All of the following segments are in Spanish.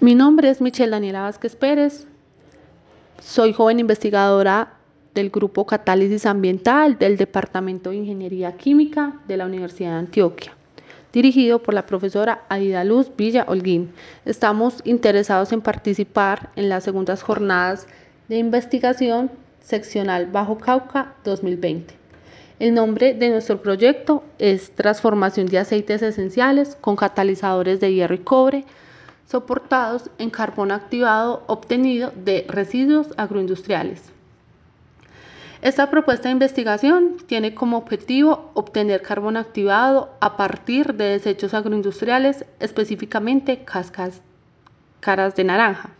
Mi nombre es Michelle Daniela Vázquez Pérez. Soy joven investigadora del Grupo Catálisis Ambiental del Departamento de Ingeniería Química de la Universidad de Antioquia, dirigido por la profesora Aida Luz Villa Holguín. Estamos interesados en participar en las segundas jornadas de investigación seccional Bajo Cauca 2020. El nombre de nuestro proyecto es Transformación de aceites esenciales con catalizadores de hierro y cobre soportados en carbón activado obtenido de residuos agroindustriales. Esta propuesta de investigación tiene como objetivo obtener carbón activado a partir de desechos agroindustriales, específicamente cáscaras de naranja.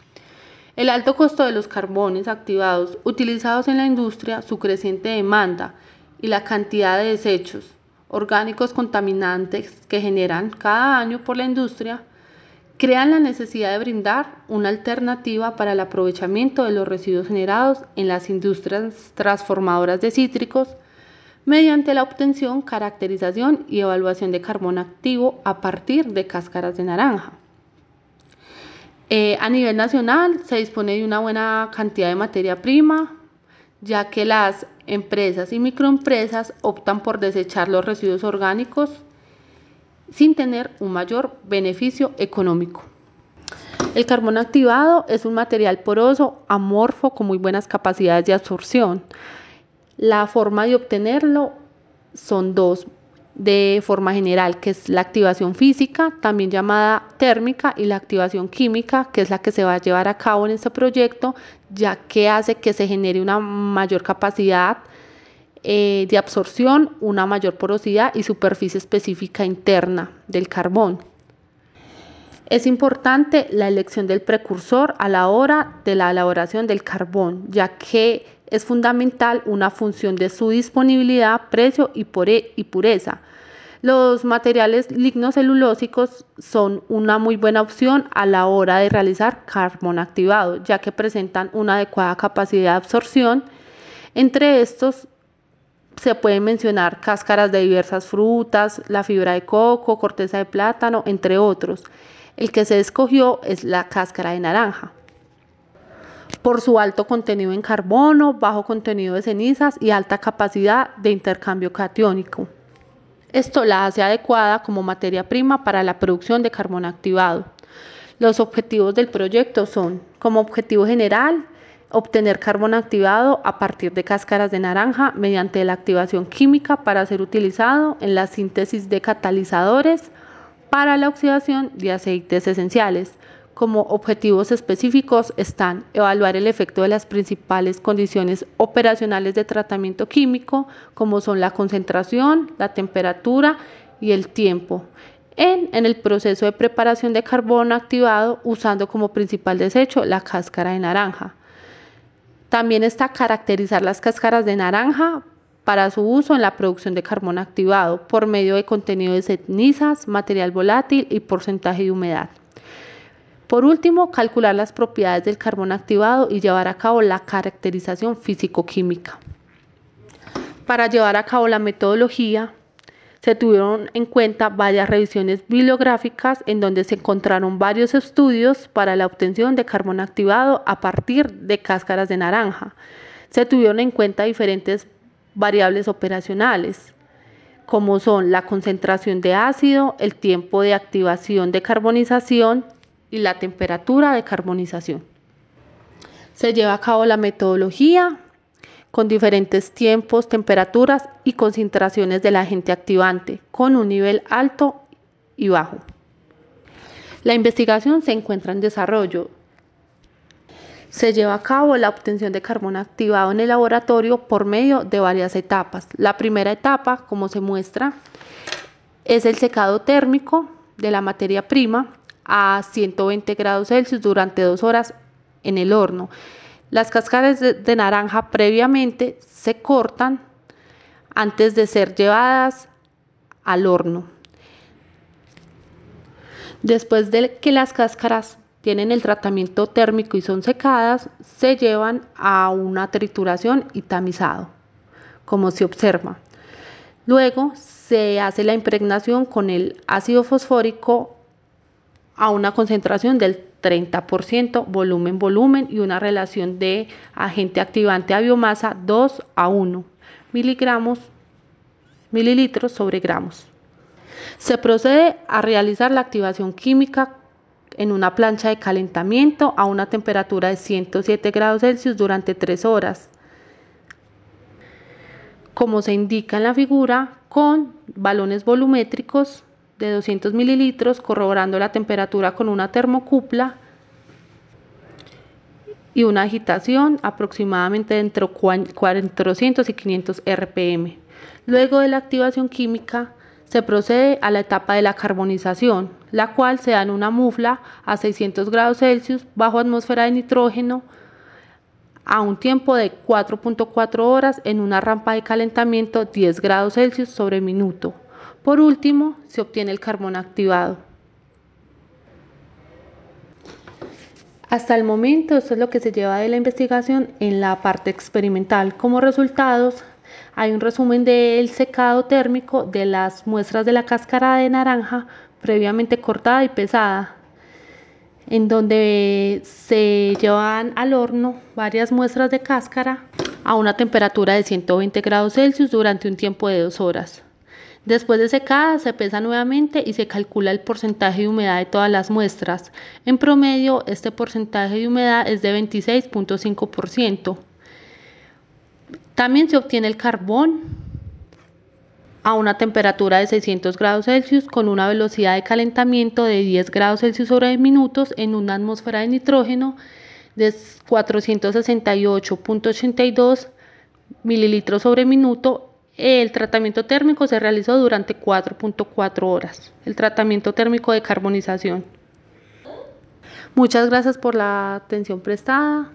El alto costo de los carbones activados utilizados en la industria, su creciente demanda y la cantidad de desechos orgánicos contaminantes que generan cada año por la industria crean la necesidad de brindar una alternativa para el aprovechamiento de los residuos generados en las industrias transformadoras de cítricos mediante la obtención, caracterización y evaluación de carbón activo a partir de cáscaras de naranja. Eh, a nivel nacional se dispone de una buena cantidad de materia prima, ya que las empresas y microempresas optan por desechar los residuos orgánicos sin tener un mayor beneficio económico. El carbón activado es un material poroso, amorfo, con muy buenas capacidades de absorción. La forma de obtenerlo son dos de forma general, que es la activación física, también llamada térmica, y la activación química, que es la que se va a llevar a cabo en este proyecto, ya que hace que se genere una mayor capacidad eh, de absorción, una mayor porosidad y superficie específica interna del carbón. Es importante la elección del precursor a la hora de la elaboración del carbón, ya que es fundamental una función de su disponibilidad, precio y, y pureza. Los materiales lignocelulósicos son una muy buena opción a la hora de realizar carbón activado, ya que presentan una adecuada capacidad de absorción. Entre estos se pueden mencionar cáscaras de diversas frutas, la fibra de coco, corteza de plátano, entre otros. El que se escogió es la cáscara de naranja. Por su alto contenido en carbono, bajo contenido de cenizas y alta capacidad de intercambio catiónico. Esto la hace adecuada como materia prima para la producción de carbón activado. Los objetivos del proyecto son, como objetivo general, obtener carbón activado a partir de cáscaras de naranja mediante la activación química para ser utilizado en la síntesis de catalizadores para la oxidación de aceites esenciales. Como objetivos específicos están evaluar el efecto de las principales condiciones operacionales de tratamiento químico, como son la concentración, la temperatura y el tiempo, en, el proceso de preparación de carbón activado usando como principal desecho la cáscara de naranja. También está caracterizar las cáscaras de naranja para su uso en la producción de carbón activado por medio de contenido de cenizas, material volátil y porcentaje de humedad. Por último, calcular las propiedades del carbón activado y llevar a cabo la caracterización físico-química. Para llevar a cabo la metodología, se tuvieron en cuenta varias revisiones bibliográficas en donde se encontraron varios estudios para la obtención de carbón activado a partir de cáscaras de naranja. Se tuvieron en cuenta diferentes variables operacionales, como son la concentración de ácido, el tiempo de activación de carbonización y la temperatura de carbonización. Se lleva a cabo la metodología con diferentes tiempos, temperaturas y concentraciones del agente activante, con un nivel alto y bajo. La investigación se encuentra en desarrollo. Se lleva a cabo la obtención de carbón activado en el laboratorio por medio de varias etapas. La primera etapa, como se muestra, es el secado térmico de la materia prima a 120 grados Celsius durante dos horas en el horno. Las cáscaras de, naranja previamente se cortan antes de ser llevadas al horno. Después de que las cáscaras tienen el tratamiento térmico y son secadas, se llevan a una trituración y tamizado, como se observa. Luego se hace la impregnación con el ácido fosfórico a una concentración del 30% volumen-volumen y una relación de agente activante a biomasa 2 a 1 miligramos, mililitros sobre gramos. Se procede a realizar la activación química en una plancha de calentamiento a una temperatura de 107 grados Celsius durante 3 horas, como se indica en la figura, con balones volumétricos de 200 mililitros, corroborando la temperatura con una termocupla y una agitación aproximadamente entre 400 y 500 RPM. Luego de la activación química, se procede a la etapa de la carbonización, la cual se da en una mufla a 600 grados Celsius bajo atmósfera de nitrógeno a un tiempo de 4.4 horas en una rampa de calentamiento 10 grados Celsius sobre minuto. Por último, se obtiene el carbón activado. Hasta el momento, esto es lo que se lleva de la investigación en la parte experimental. Como resultados, hay un resumen del secado térmico de las muestras de la cáscara de naranja previamente cortada y pesada, en donde se llevan al horno varias muestras de cáscara a una temperatura de 120 grados Celsius durante un tiempo de dos horas. Después de secada se pesa nuevamente y se calcula el porcentaje de humedad de todas las muestras. En promedio, este porcentaje de humedad es de 26.5%. También se obtiene el carbón a una temperatura de 600 grados Celsius con una velocidad de calentamiento de 10 grados Celsius sobre minutos en una atmósfera de nitrógeno de 468.82 mililitros sobre minuto el tratamiento térmico se realizó durante 4.4 horas, el tratamiento térmico de carbonización. Muchas gracias por la atención prestada.